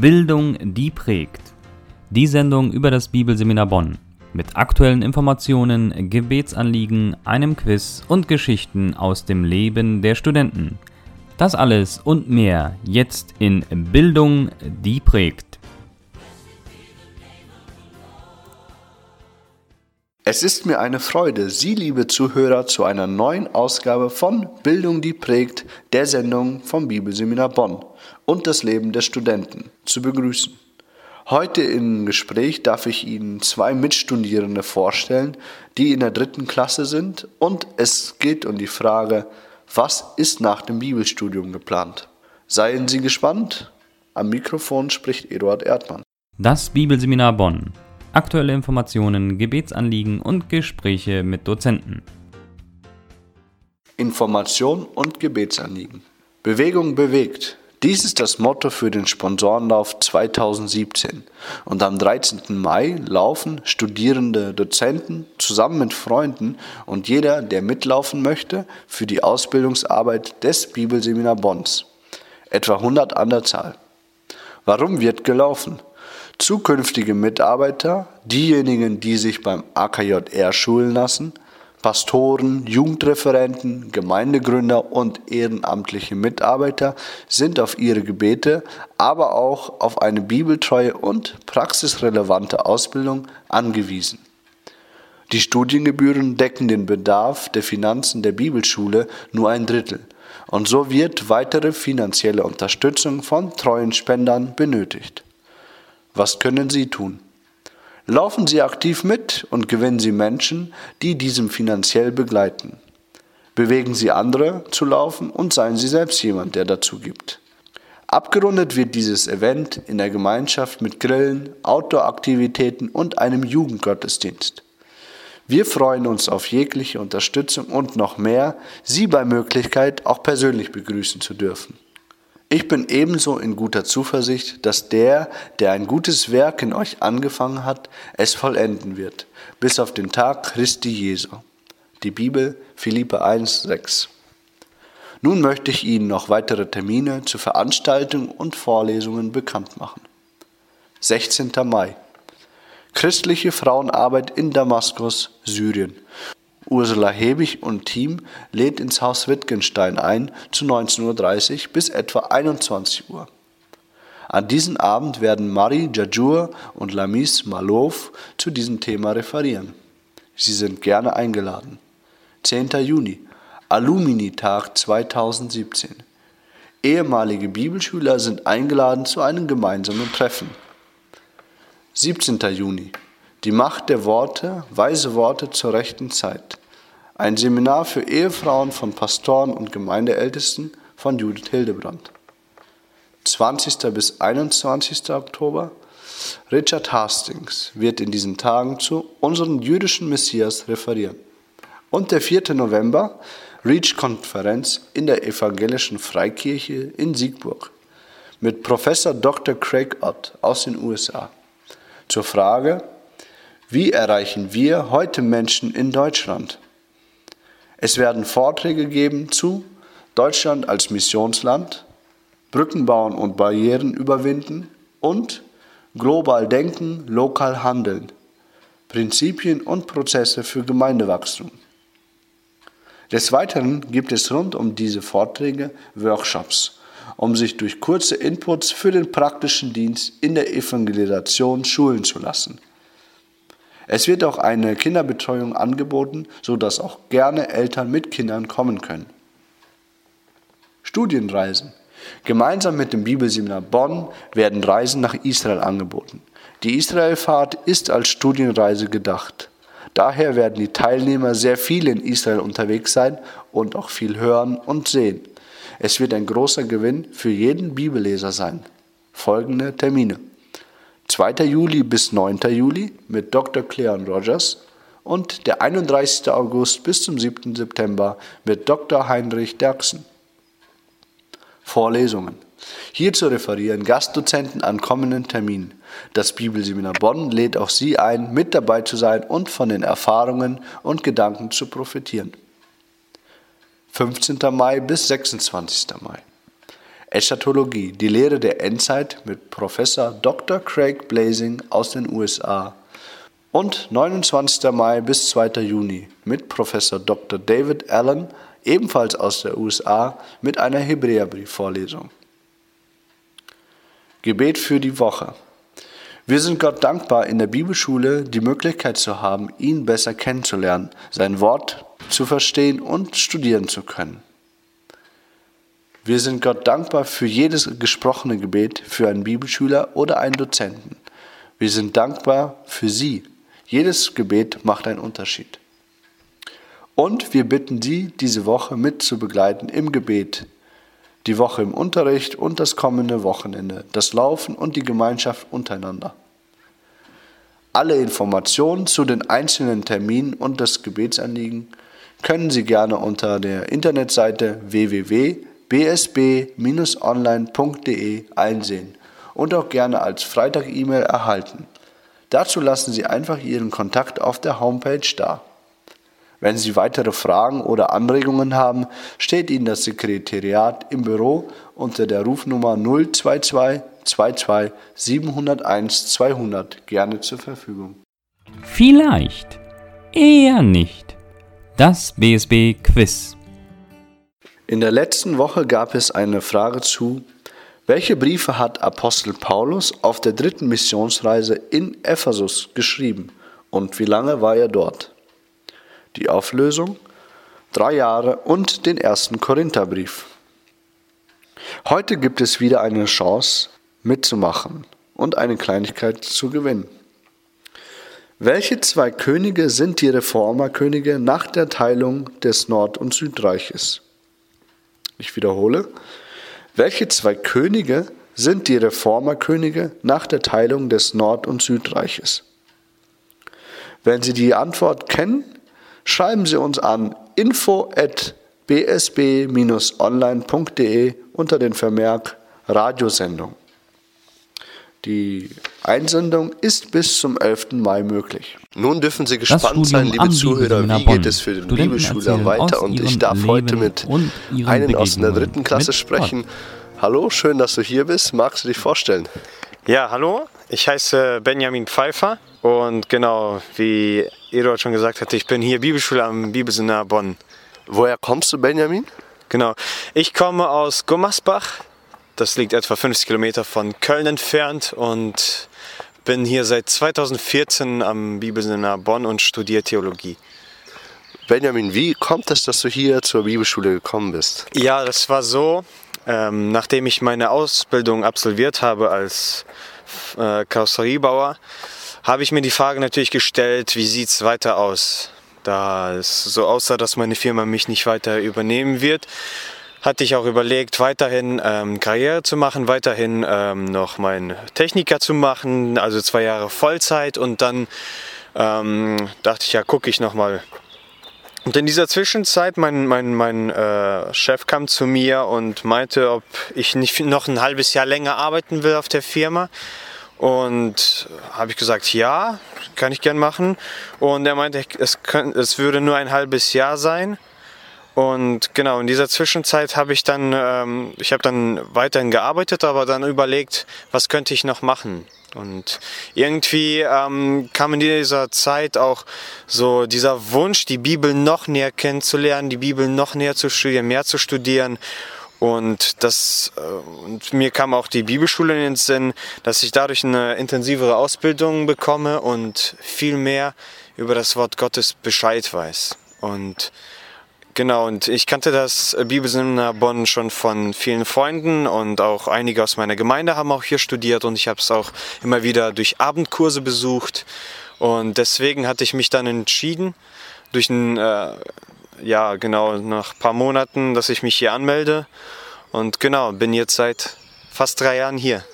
Bildung, die prägt. Die Sendung über das Bibelseminar Bonn. Mit aktuellen Informationen, Gebetsanliegen, einem Quiz und Geschichten aus dem Leben der Studenten. Das alles und mehr jetzt in Bildung, die prägt. Es ist mir eine Freude, Sie, liebe Zuhörer, zu einer neuen Ausgabe von Bildung, die prägt, der Sendung vom Bibelseminar Bonn und das Leben der Studenten zu begrüßen. Heute im Gespräch darf ich Ihnen zwei Mitstudierende vorstellen, die in der dritten Klasse sind und es geht um die Frage, was ist nach dem Bibelstudium geplant? Seien Sie gespannt. Am Mikrofon spricht Eduard Erdmann. Das Bibelseminar Bonn. Aktuelle Informationen, Gebetsanliegen und Gespräche mit Dozenten. Information und Gebetsanliegen. Bewegung bewegt. Dies ist das Motto für den Sponsorenlauf 2017. Und am 13. Mai laufen Studierende, Dozenten zusammen mit Freunden und jeder, der mitlaufen möchte, für die Ausbildungsarbeit des Bibelseminar Bonns. Etwa 100 an der Zahl. Warum wird gelaufen? Zukünftige Mitarbeiter, diejenigen, die sich beim AKJR schulen lassen, Pastoren, Jugendreferenten, Gemeindegründer und ehrenamtliche Mitarbeiter sind auf ihre Gebete, aber auch auf eine bibeltreue und praxisrelevante Ausbildung angewiesen. Die Studiengebühren decken den Bedarf der Finanzen der Bibelschule nur ein Drittel und so wird weitere finanzielle Unterstützung von treuen Spendern benötigt. Was können Sie tun? Laufen Sie aktiv mit und gewinnen Sie Menschen, die diesem finanziell begleiten. Bewegen Sie andere zu laufen und seien Sie selbst jemand, der dazu gibt. Abgerundet wird dieses Event in der Gemeinschaft mit Grillen, Outdoor-Aktivitäten und einem Jugendgottesdienst. Wir freuen uns auf jegliche Unterstützung und noch mehr, Sie bei Möglichkeit auch persönlich begrüßen zu dürfen. Ich bin ebenso in guter Zuversicht, dass der, der ein gutes Werk in euch angefangen hat, es vollenden wird, bis auf den Tag Christi Jesu. Die Bibel, Philippe 1, 6. Nun möchte ich Ihnen noch weitere Termine zu Veranstaltungen und Vorlesungen bekannt machen. 16. Mai. Christliche Frauenarbeit in Damaskus, Syrien. Ursula Hebig und Team lädt ins Haus Wittgenstein ein zu 19.30 Uhr bis etwa 21 Uhr. An diesem Abend werden Marie Jajur und Lamis Malov zu diesem Thema referieren. Sie sind gerne eingeladen. 10. Juni, Alumni-Tag 2017. Ehemalige Bibelschüler sind eingeladen zu einem gemeinsamen Treffen. 17. Juni, die Macht der Worte, weise Worte zur rechten Zeit. Ein Seminar für Ehefrauen von Pastoren und Gemeindeältesten von Judith Hildebrand. 20. bis 21. Oktober. Richard Hastings wird in diesen Tagen zu unserem jüdischen Messias referieren. Und der 4. November, Reach-Konferenz in der Evangelischen Freikirche in Siegburg mit Professor Dr. Craig Ott aus den USA zur Frage, wie erreichen wir heute Menschen in Deutschland? Es werden Vorträge geben zu Deutschland als Missionsland, Brücken bauen und Barrieren überwinden und global denken, lokal handeln, Prinzipien und Prozesse für Gemeindewachstum. Des Weiteren gibt es rund um diese Vorträge Workshops, um sich durch kurze Inputs für den praktischen Dienst in der Evangelisation schulen zu lassen. Es wird auch eine Kinderbetreuung angeboten, sodass auch gerne Eltern mit Kindern kommen können. Studienreisen. Gemeinsam mit dem Bibelseminar Bonn werden Reisen nach Israel angeboten. Die Israelfahrt ist als Studienreise gedacht. Daher werden die Teilnehmer sehr viel in Israel unterwegs sein und auch viel hören und sehen. Es wird ein großer Gewinn für jeden Bibelleser sein. Folgende Termine. 2. Juli bis 9. Juli mit Dr. Cleon Rogers und der 31. August bis zum 7. September mit Dr. Heinrich Derksen. Vorlesungen. Hierzu referieren Gastdozenten an kommenden Terminen. Das Bibelseminar Bonn lädt auch Sie ein, mit dabei zu sein und von den Erfahrungen und Gedanken zu profitieren. 15. Mai bis 26. Mai. Eschatologie, die Lehre der Endzeit mit Professor Dr. Craig Blazing aus den USA. Und 29. Mai bis 2. Juni mit Professor Dr. David Allen, ebenfalls aus der USA, mit einer Hebräerbriefvorlesung. Gebet für die Woche. Wir sind Gott dankbar, in der Bibelschule die Möglichkeit zu haben, ihn besser kennenzulernen, sein Wort zu verstehen und studieren zu können. Wir sind Gott dankbar für jedes gesprochene Gebet für einen Bibelschüler oder einen Dozenten. Wir sind dankbar für Sie. Jedes Gebet macht einen Unterschied. Und wir bitten Sie, diese Woche mit zu begleiten im Gebet, die Woche im Unterricht und das kommende Wochenende, das Laufen und die Gemeinschaft untereinander. Alle Informationen zu den einzelnen Terminen und das Gebetsanliegen können Sie gerne unter der Internetseite www bsb-online.de einsehen und auch gerne als Freitag-E-Mail erhalten. Dazu lassen Sie einfach Ihren Kontakt auf der Homepage da. Wenn Sie weitere Fragen oder Anregungen haben, steht Ihnen das Sekretariat im Büro unter der Rufnummer 022 22 701 200 gerne zur Verfügung. Vielleicht, eher nicht. Das BSB Quiz. In der letzten Woche gab es eine Frage zu, welche Briefe hat Apostel Paulus auf der dritten Missionsreise in Ephesus geschrieben und wie lange war er dort? Die Auflösung? Drei Jahre und den ersten Korintherbrief. Heute gibt es wieder eine Chance mitzumachen und eine Kleinigkeit zu gewinnen. Welche zwei Könige sind die Reformerkönige nach der Teilung des Nord- und Südreiches? Ich wiederhole. Welche zwei Könige sind die Reformerkönige nach der Teilung des Nord- und Südreiches? Wenn Sie die Antwort kennen, schreiben Sie uns an info at bsb-online.de unter den Vermerk Radiosendung. Die Einsendung ist bis zum 11. Mai möglich. Nun dürfen Sie gespannt sein, liebe Zuhörer, wie geht es für den Bibelschüler weiter? Und ich darf Leben heute mit einem aus der dritten Klasse sprechen. Hallo, schön, dass du hier bist. Magst du dich vorstellen? Ja, hallo, ich heiße Benjamin Pfeiffer und genau, wie Eduard schon gesagt hat, ich bin hier Bibelschüler am Bibelseminar Bonn. Woher kommst du, Benjamin? Genau, ich komme aus Gummersbach, das liegt etwa 50 Kilometer von Köln entfernt und bin hier seit 2014 am Bibelseminar Bonn und studiere Theologie. Benjamin, wie kommt es, dass du hier zur Bibelschule gekommen bist? Ja, das war so, ähm, nachdem ich meine Ausbildung absolviert habe als äh, Karosseriebauer, habe ich mir die Frage natürlich gestellt, wie sieht es weiter aus? Da es so aussah, dass meine Firma mich nicht weiter übernehmen wird, hatte ich auch überlegt, weiterhin ähm, Karriere zu machen, weiterhin ähm, noch meinen Techniker zu machen, also zwei Jahre Vollzeit und dann ähm, dachte ich, ja, gucke ich nochmal. Und in dieser Zwischenzeit, mein, mein, mein äh, Chef kam zu mir und meinte, ob ich nicht noch ein halbes Jahr länger arbeiten will auf der Firma. Und habe ich gesagt, ja, kann ich gern machen. Und er meinte, es, kann, es würde nur ein halbes Jahr sein. Und genau, in dieser Zwischenzeit habe ich dann, ähm, ich habe dann weiterhin gearbeitet, aber dann überlegt, was könnte ich noch machen. Und irgendwie ähm, kam in dieser Zeit auch so dieser Wunsch, die Bibel noch näher kennenzulernen, die Bibel noch näher zu studieren, mehr zu studieren. Und, das, äh, und mir kam auch die Bibelschule in den Sinn, dass ich dadurch eine intensivere Ausbildung bekomme und viel mehr über das Wort Gottes Bescheid weiß. Und Genau, und ich kannte das Bibelseminar Bonn schon von vielen Freunden und auch einige aus meiner Gemeinde haben auch hier studiert und ich habe es auch immer wieder durch Abendkurse besucht. Und deswegen hatte ich mich dann entschieden, durch ein, äh, ja, genau, nach ein paar Monaten, dass ich mich hier anmelde. Und genau, bin jetzt seit fast drei Jahren hier.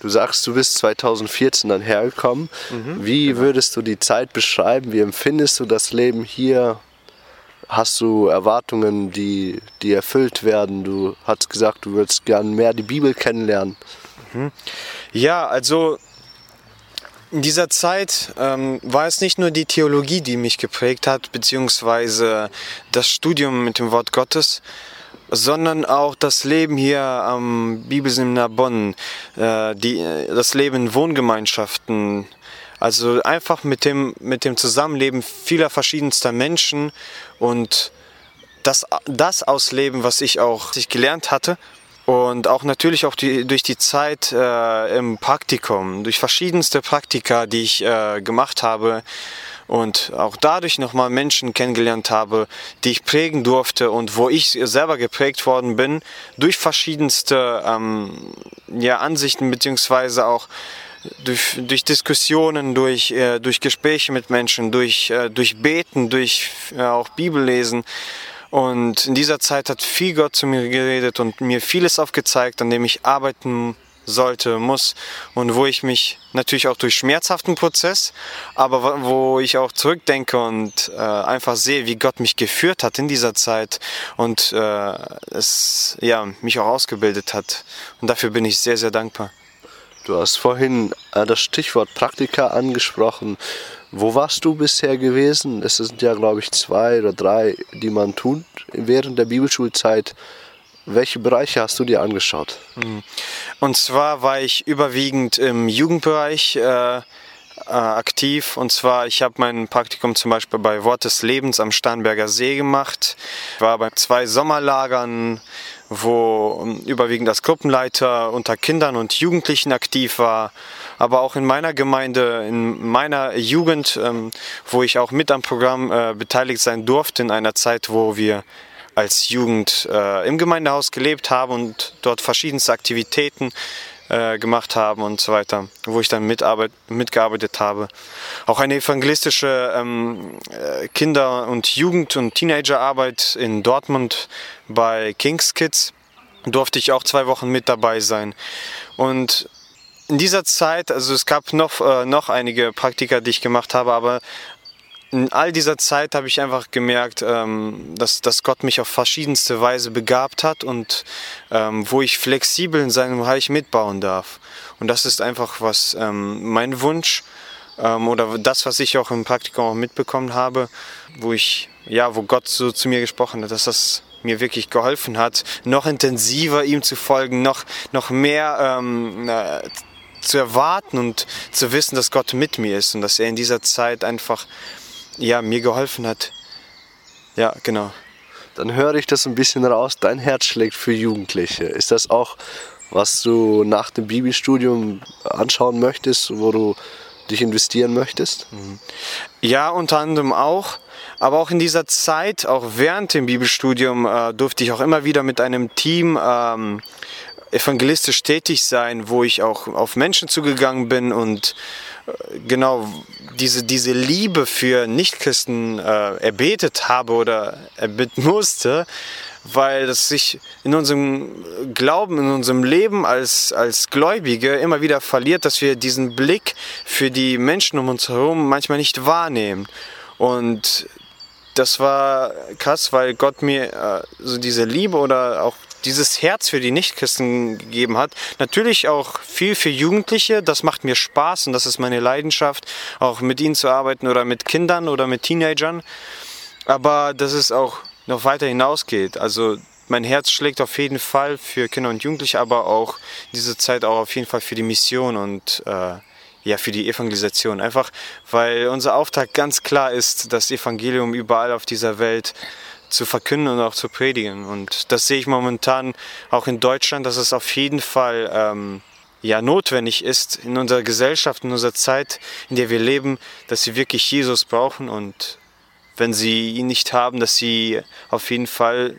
Du sagst, du bist 2014 dann hergekommen. Mhm, Wie genau. würdest du die Zeit beschreiben? Wie empfindest du das Leben hier hast du Erwartungen, die, die erfüllt werden? Du hast gesagt, du würdest gern mehr die Bibel kennenlernen. Mhm. Ja, also in dieser Zeit ähm, war es nicht nur die Theologie, die mich geprägt hat, beziehungsweise das Studium mit dem Wort Gottes, sondern auch das Leben hier am Bibelseminar Bonn, äh, die, das Leben in Wohngemeinschaften, also einfach mit dem, mit dem Zusammenleben vieler verschiedenster Menschen und das, das ausleben, was ich auch ich gelernt hatte. Und auch natürlich auch die, durch die Zeit äh, im Praktikum, durch verschiedenste Praktika, die ich äh, gemacht habe, und auch dadurch nochmal Menschen kennengelernt habe, die ich prägen durfte und wo ich selber geprägt worden bin durch verschiedenste ähm, ja, Ansichten beziehungsweise auch durch, durch Diskussionen, durch, äh, durch Gespräche mit Menschen, durch, äh, durch Beten, durch äh, auch Bibellesen. Und in dieser Zeit hat viel Gott zu mir geredet und mir vieles aufgezeigt, an dem ich arbeiten sollte, muss und wo ich mich natürlich auch durch schmerzhaften Prozess, aber wo ich auch zurückdenke und äh, einfach sehe, wie Gott mich geführt hat in dieser Zeit und äh, es ja mich auch ausgebildet hat und dafür bin ich sehr sehr dankbar. Du hast vorhin äh, das Stichwort Praktika angesprochen. Wo warst du bisher gewesen? Es sind ja, glaube ich, zwei oder drei, die man tut während der Bibelschulzeit. Welche Bereiche hast du dir angeschaut? Mhm. Und zwar war ich überwiegend im Jugendbereich äh, äh, aktiv. Und zwar, ich habe mein Praktikum zum Beispiel bei Wort des Lebens am Starnberger See gemacht. Ich war bei zwei Sommerlagern, wo ähm, überwiegend als Gruppenleiter unter Kindern und Jugendlichen aktiv war. Aber auch in meiner Gemeinde, in meiner Jugend, ähm, wo ich auch mit am Programm äh, beteiligt sein durfte, in einer Zeit, wo wir als Jugend äh, im Gemeindehaus gelebt haben und dort verschiedenste Aktivitäten äh, gemacht haben und so weiter, wo ich dann mitarbeit, mitgearbeitet habe. Auch eine evangelistische ähm, äh, Kinder- und Jugend- und Teenagerarbeit in Dortmund bei Kings Kids durfte ich auch zwei Wochen mit dabei sein. Und in dieser Zeit, also es gab noch, äh, noch einige Praktika, die ich gemacht habe, aber in all dieser Zeit habe ich einfach gemerkt, ähm, dass, dass Gott mich auf verschiedenste Weise begabt hat und ähm, wo ich flexibel in seinem Reich mitbauen darf. Und das ist einfach was ähm, mein Wunsch ähm, oder das, was ich auch im Praktikum auch mitbekommen habe, wo ich ja, wo Gott so zu mir gesprochen hat, dass das mir wirklich geholfen hat, noch intensiver ihm zu folgen, noch noch mehr ähm, äh, zu erwarten und zu wissen, dass Gott mit mir ist und dass er in dieser Zeit einfach ja, mir geholfen hat. Ja, genau. Dann höre ich das ein bisschen raus. Dein Herz schlägt für Jugendliche. Ist das auch, was du nach dem Bibelstudium anschauen möchtest, wo du dich investieren möchtest? Mhm. Ja, unter anderem auch. Aber auch in dieser Zeit, auch während dem Bibelstudium, äh, durfte ich auch immer wieder mit einem Team ähm, evangelistisch tätig sein, wo ich auch auf Menschen zugegangen bin und genau diese, diese Liebe für Nichtchristen äh, erbetet habe oder erbitten musste, weil das sich in unserem Glauben, in unserem Leben als, als Gläubige immer wieder verliert, dass wir diesen Blick für die Menschen um uns herum manchmal nicht wahrnehmen. Und das war krass, weil Gott mir äh, so diese Liebe oder auch dieses Herz für die Nichtchristen gegeben hat. Natürlich auch viel für Jugendliche, das macht mir Spaß und das ist meine Leidenschaft, auch mit ihnen zu arbeiten oder mit Kindern oder mit Teenagern. Aber dass es auch noch weiter hinausgeht. Also mein Herz schlägt auf jeden Fall für Kinder und Jugendliche, aber auch diese Zeit auch auf jeden Fall für die Mission und äh, ja, für die Evangelisation. Einfach, weil unser Auftrag ganz klar ist, das Evangelium überall auf dieser Welt zu verkünden und auch zu predigen. Und das sehe ich momentan auch in Deutschland, dass es auf jeden Fall ähm, ja, notwendig ist in unserer Gesellschaft, in unserer Zeit, in der wir leben, dass sie wirklich Jesus brauchen und wenn sie ihn nicht haben, dass sie auf jeden Fall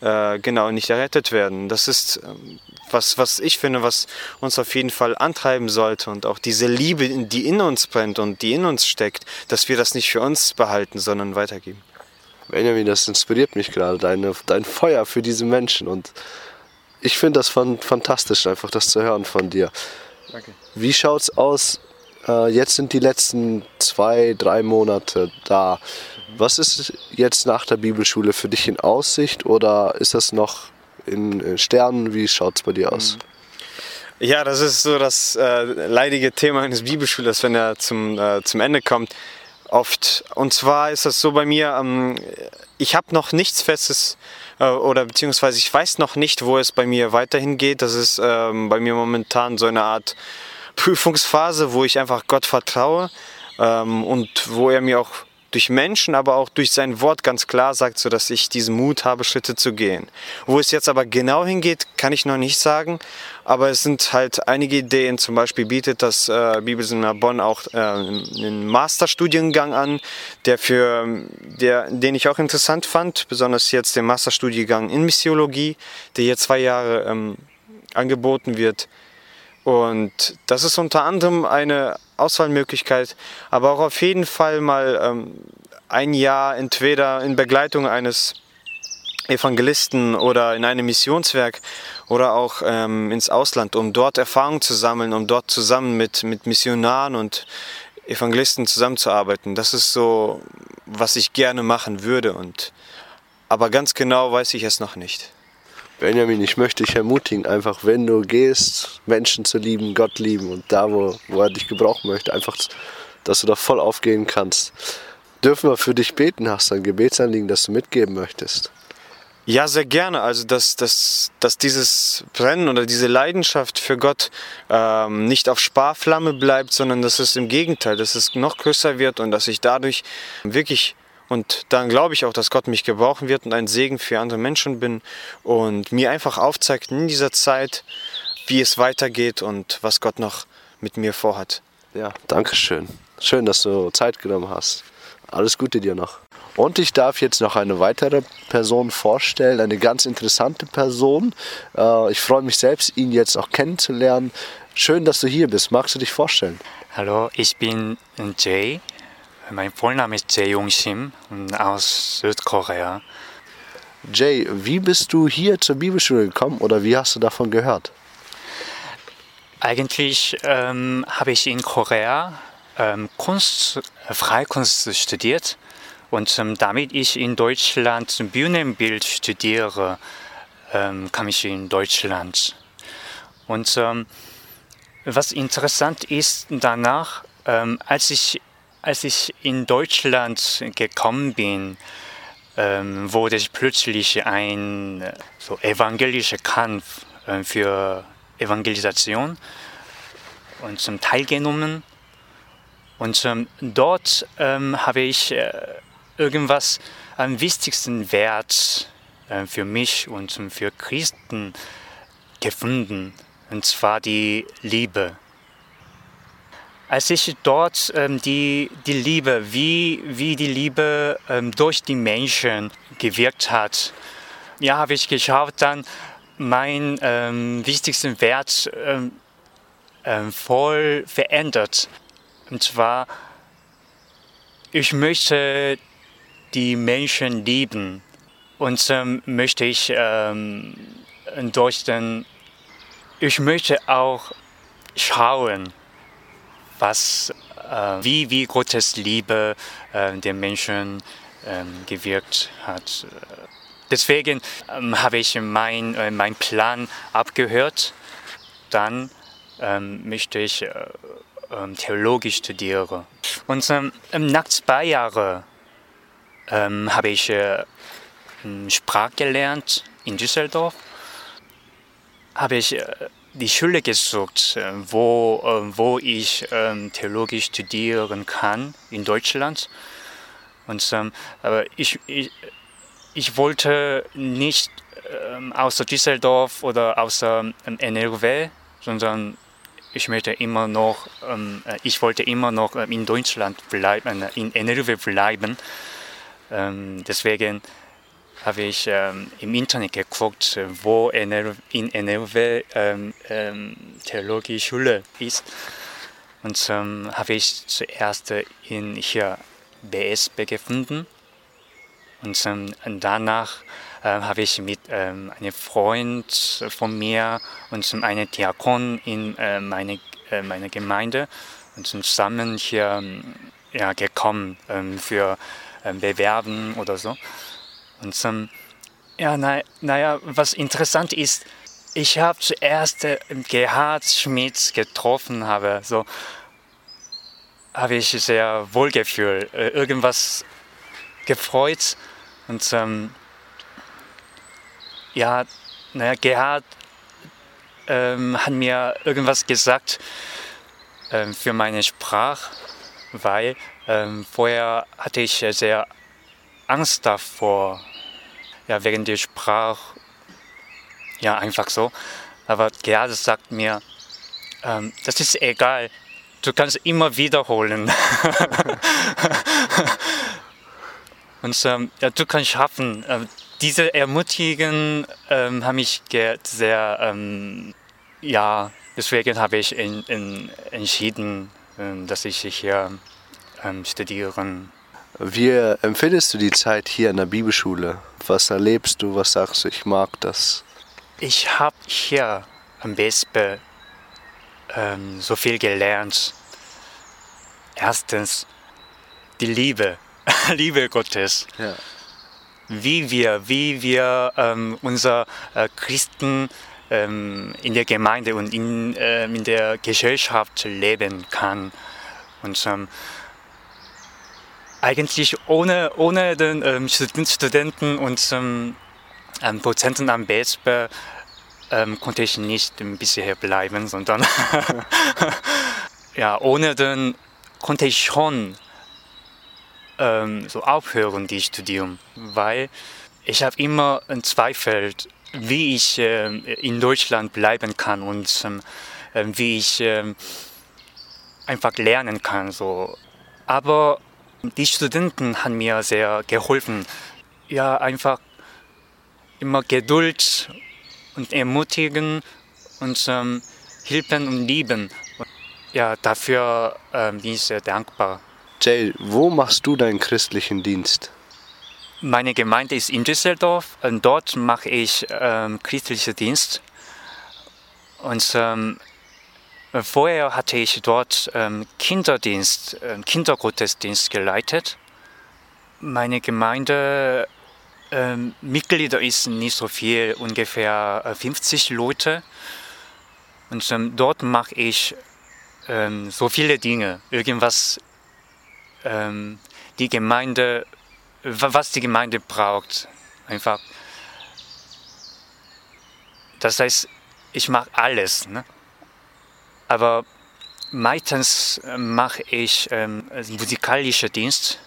äh, genau nicht errettet werden. Das ist ähm, was, was ich finde, was uns auf jeden Fall antreiben sollte und auch diese Liebe, die in uns brennt und die in uns steckt, dass wir das nicht für uns behalten, sondern weitergeben. Benjamin, das inspiriert mich gerade, deine, dein Feuer für diese Menschen. Und ich finde das fantastisch, einfach das zu hören von dir. Danke. Wie schaut es aus? Äh, jetzt sind die letzten zwei, drei Monate da. Was ist jetzt nach der Bibelschule für dich in Aussicht oder ist das noch in Sternen? Wie schaut es bei dir aus? Mhm. Ja, das ist so das äh, leidige Thema eines Bibelschulers, wenn er zum, äh, zum Ende kommt Oft. Und zwar ist das so bei mir, ähm, ich habe noch nichts Festes äh, oder beziehungsweise ich weiß noch nicht, wo es bei mir weiterhin geht. Das ist ähm, bei mir momentan so eine Art Prüfungsphase, wo ich einfach Gott vertraue ähm, und wo er mir auch durch Menschen, aber auch durch sein Wort ganz klar sagt, so dass ich diesen Mut habe, Schritte zu gehen. Wo es jetzt aber genau hingeht, kann ich noch nicht sagen. Aber es sind halt einige Ideen. Zum Beispiel bietet das äh, Bibelseminar Bonn auch äh, einen Masterstudiengang an, der für, der, den ich auch interessant fand. Besonders jetzt den Masterstudiengang in Missiologie, der hier zwei Jahre ähm, angeboten wird. Und das ist unter anderem eine Auswahlmöglichkeit, aber auch auf jeden Fall mal ähm, ein Jahr entweder in Begleitung eines Evangelisten oder in einem Missionswerk oder auch ähm, ins Ausland, um dort Erfahrungen zu sammeln, um dort zusammen mit, mit Missionaren und Evangelisten zusammenzuarbeiten. Das ist so, was ich gerne machen würde. Und, aber ganz genau weiß ich es noch nicht. Benjamin, ich möchte dich ermutigen, einfach wenn du gehst, Menschen zu lieben, Gott lieben und da, wo, wo er dich gebrauchen möchte, einfach, dass du da voll aufgehen kannst. Dürfen wir für dich beten? Hast du ein Gebetsanliegen, das du mitgeben möchtest? Ja, sehr gerne. Also, dass, dass, dass dieses Brennen oder diese Leidenschaft für Gott ähm, nicht auf Sparflamme bleibt, sondern dass es im Gegenteil, dass es noch größer wird und dass ich dadurch wirklich und dann glaube ich auch, dass Gott mich gebrauchen wird und ein Segen für andere Menschen bin und mir einfach aufzeigt in dieser Zeit, wie es weitergeht und was Gott noch mit mir vorhat. Ja, danke schön. Schön, dass du Zeit genommen hast. Alles Gute dir noch. Und ich darf jetzt noch eine weitere Person vorstellen, eine ganz interessante Person. Äh, ich freue mich selbst, ihn jetzt auch kennenzulernen. Schön, dass du hier bist. Magst du dich vorstellen? Hallo, ich bin Jay. Mein Vorname ist Jae Yong Sim aus Südkorea. Jay, wie bist du hier zur Bibelschule gekommen oder wie hast du davon gehört? Eigentlich ähm, habe ich in Korea ähm, Kunst, Freikunst studiert und ähm, damit ich in Deutschland Bühnenbild studiere, ähm, kam ich in Deutschland. Und ähm, was interessant ist danach, ähm, als ich als ich in Deutschland gekommen bin, ähm, wurde ich plötzlich ein so evangelischer Kampf äh, für Evangelisation und zum teilgenommen. Und ähm, dort ähm, habe ich äh, irgendwas am wichtigsten Wert äh, für mich und für Christen gefunden, und zwar die Liebe als ich dort ähm, die, die Liebe, wie, wie die Liebe ähm, durch die Menschen gewirkt hat, ja, habe ich geschaut, dann mein ähm, wichtigsten Wert ähm, ähm, voll verändert. Und zwar, ich möchte die Menschen lieben und ähm, möchte ich durch den, ich möchte auch schauen, was, äh, wie, wie Gottes Liebe äh, den Menschen ähm, gewirkt hat. Deswegen ähm, habe ich meinen äh, mein Plan abgehört. Dann ähm, möchte ich Theologie studieren. Und nach zwei Jahren habe ich äh, Sprache gelernt in Düsseldorf. Habe ich die Schule gesucht, äh, wo, äh, wo ich ähm, Theologie studieren kann in Deutschland. Und, ähm, aber ich, ich, ich wollte nicht ähm, außer Düsseldorf oder außer NRW, sondern ich möchte immer noch, äh, ich wollte immer noch in Deutschland bleiben, in NRW bleiben. Deswegen habe ich ähm, im Internet geguckt, wo NRW, in NRW ähm, ähm, Theologieschule ist. Und ähm, habe ich zuerst in hier BSB gefunden. Und, ähm, danach äh, habe ich mit ähm, einem Freund von mir und einem Diakon in äh, meine, äh, meine Gemeinde und zusammen hier ja, gekommen ähm, für ähm, Bewerben oder so. Und ähm, ja, naja, na was interessant ist, ich habe zuerst äh, Gerhard Schmidt getroffen, habe so habe ich sehr wohlgefühlt, äh, irgendwas gefreut. Und ähm, ja, naja, Gerhard ähm, hat mir irgendwas gesagt ähm, für meine Sprache, weil ähm, vorher hatte ich sehr Angst davor, ja, wegen der Sprache, ja, einfach so. Aber Gerhard sagt mir, ähm, das ist egal, du kannst immer wiederholen. Und ähm, ja, du kannst schaffen. Ähm, diese Ermutigung ähm, haben mich sehr, ähm, ja, deswegen habe ich in, in entschieden, ähm, dass ich hier ähm, studieren. Wie empfindest du die Zeit hier in der Bibelschule? Was erlebst du? Was sagst du? Ich mag das. Ich habe hier am besten ähm, so viel gelernt. Erstens die Liebe, Liebe Gottes. Ja. Wie wir, wie wir ähm, unser äh, Christen ähm, in der Gemeinde und in, ähm, in der Gesellschaft leben kann. Und ähm, eigentlich ohne, ohne den ähm, Studenten und ähm, Dozenten am BSB ähm, konnte ich nicht bisher bleiben, sondern ja, ohne den konnte ich schon ähm, so aufhören, die Studium, weil ich habe immer einen Zweifel, wie ich äh, in Deutschland bleiben kann und ähm, wie ich einfach lernen kann. So. Aber die Studenten haben mir sehr geholfen. Ja, einfach immer Geduld und ermutigen und ähm, helfen und lieben. Ja, dafür ähm, bin ich sehr dankbar. Jay, wo machst du deinen christlichen Dienst? Meine Gemeinde ist in Düsseldorf und dort mache ich ähm, christlichen Dienst. Und ähm, vorher hatte ich dort ähm, Kinderdienst, äh, Kindergottesdienst geleitet. Meine Gemeinde ähm, Mitglieder ist nicht so viel, ungefähr 50 äh, Leute. Und ähm, dort mache ich ähm, so viele Dinge. Irgendwas, ähm, die Gemeinde, was die Gemeinde braucht. Einfach. Das heißt, ich mache alles. Ne? Aber meistens äh, mache ich ähm, musikalische Dienst,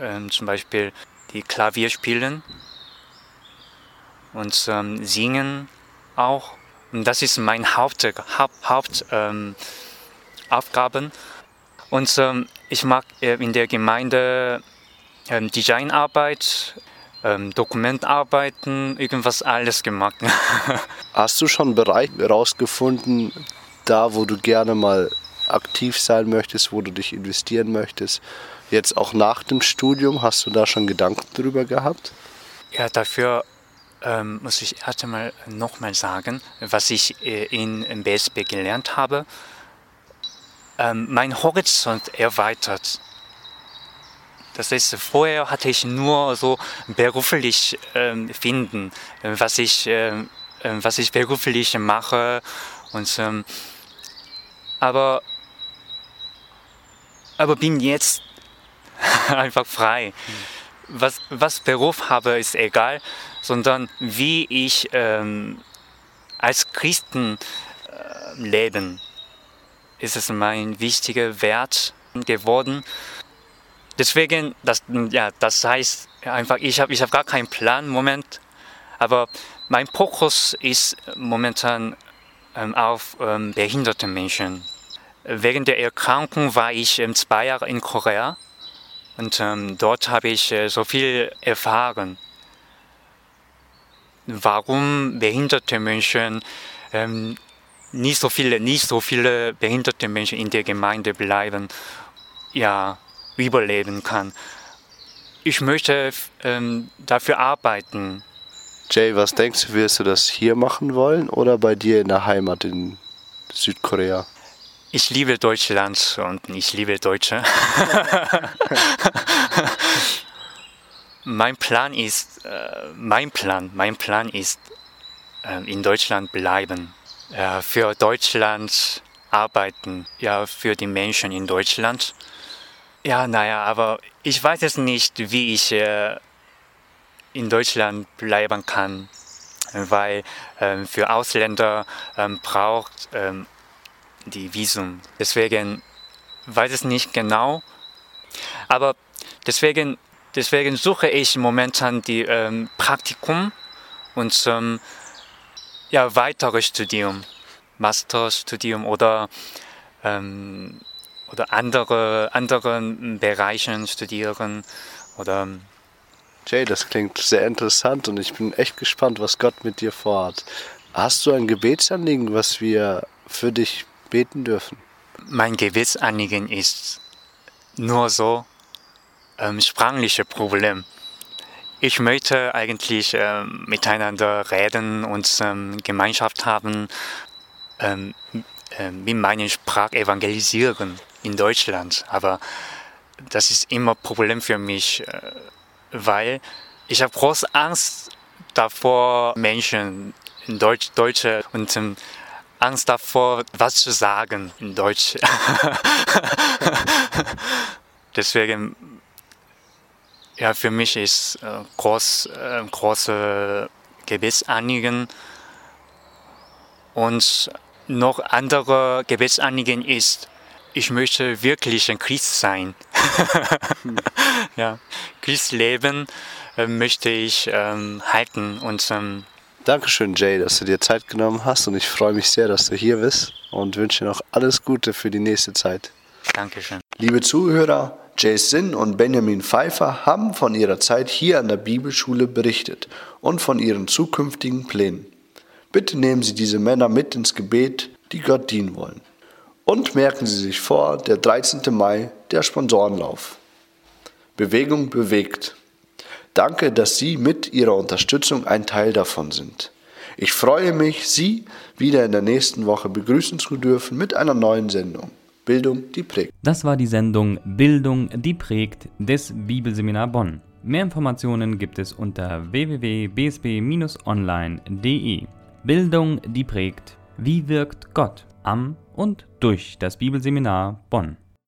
ähm, zum Beispiel die Klavier spielen und ähm, singen auch. Und das ist mein Haupt, Haupt, Haupt ähm. Und ähm, ich mag äh, in der Gemeinde ähm, Designarbeit, Dokumentarbeiten, irgendwas alles gemacht. Hast du schon Bereich herausgefunden, da wo du gerne mal aktiv sein möchtest, wo du dich investieren möchtest? Jetzt auch nach dem Studium, hast du da schon Gedanken drüber gehabt? Ja, dafür ähm, muss ich erst einmal nochmal sagen, was ich äh, in BSB gelernt habe. Ähm, mein Horizont erweitert. Das heißt, vorher hatte ich nur so beruflich ähm, finden, was ich, ähm, äh, was ich beruflich mache. Und, ähm, aber, aber bin jetzt einfach frei. Was, was Beruf habe, ist egal sondern wie ich ähm, als Christen äh, leben. Ist es mein wichtiger Wert geworden. Deswegen, das, ja, das heißt einfach, ich habe ich hab gar keinen Plan im Moment, aber mein Fokus ist momentan auf ähm, behinderte Menschen. Während der Erkrankung war ich ähm, zwei Jahre in Korea und ähm, dort habe ich äh, so viel erfahren warum behinderte Menschen ähm, nicht so viele, nicht so viele behinderte Menschen in der Gemeinde bleiben, ja, überleben kann. Ich möchte ähm, dafür arbeiten. Jay, was denkst du, wirst du das hier machen wollen oder bei dir in der Heimat in Südkorea? Ich liebe Deutschland und ich liebe Deutsche. Mein Plan ist, äh, mein Plan, mein Plan ist, äh, in Deutschland bleiben, äh, für Deutschland arbeiten, ja, für die Menschen in Deutschland. Ja, naja, aber ich weiß es nicht, wie ich äh, in Deutschland bleiben kann, weil ähm, für Ausländer ähm, braucht ähm, die Visum. Deswegen weiß ich nicht genau, aber deswegen, deswegen suche ich momentan die ähm, Praktikum und ja, weitere Studium, Masterstudium oder ähm, oder andere anderen Bereichen studieren oder Jay, das klingt sehr interessant und ich bin echt gespannt, was Gott mit dir vorhat. Hast du ein Gebetsanliegen, was wir für dich beten dürfen? Mein Gebetsanliegen ist nur so ähm, sprachliche Problem. Ich möchte eigentlich ähm, miteinander reden und ähm, Gemeinschaft haben, ähm, äh, mit meiner Sprache evangelisieren in Deutschland. Aber das ist immer ein Problem für mich, äh, weil ich habe große Angst davor, Menschen in Deutsch, Deutsche und ähm, Angst davor, was zu sagen in Deutsch. Deswegen, ja, für mich ist äh, groß, äh, große Gebetsanliegen und noch andere Gebetsanliegen ist, ich möchte wirklich ein Christ sein. Ja, Christleben äh, möchte ich ähm, halten und ähm, Dankeschön, Jay, dass du dir Zeit genommen hast und ich freue mich sehr, dass du hier bist und wünsche dir noch alles Gute für die nächste Zeit. Dankeschön. Liebe Zuhörer, Jay Sin und Benjamin Pfeiffer haben von ihrer Zeit hier an der Bibelschule berichtet und von ihren zukünftigen Plänen. Bitte nehmen Sie diese Männer mit ins Gebet, die Gott dienen wollen. Und merken Sie sich vor, der 13. Mai, der Sponsorenlauf. Bewegung bewegt. Danke, dass Sie mit Ihrer Unterstützung ein Teil davon sind. Ich freue mich, Sie wieder in der nächsten Woche begrüßen zu dürfen mit einer neuen Sendung. Bildung, die prägt. Das war die Sendung Bildung, die prägt des Bibelseminar Bonn. Mehr Informationen gibt es unter www.bsb-online.de. Bildung, die prägt. Wie wirkt Gott am und durch das Bibelseminar Bonn?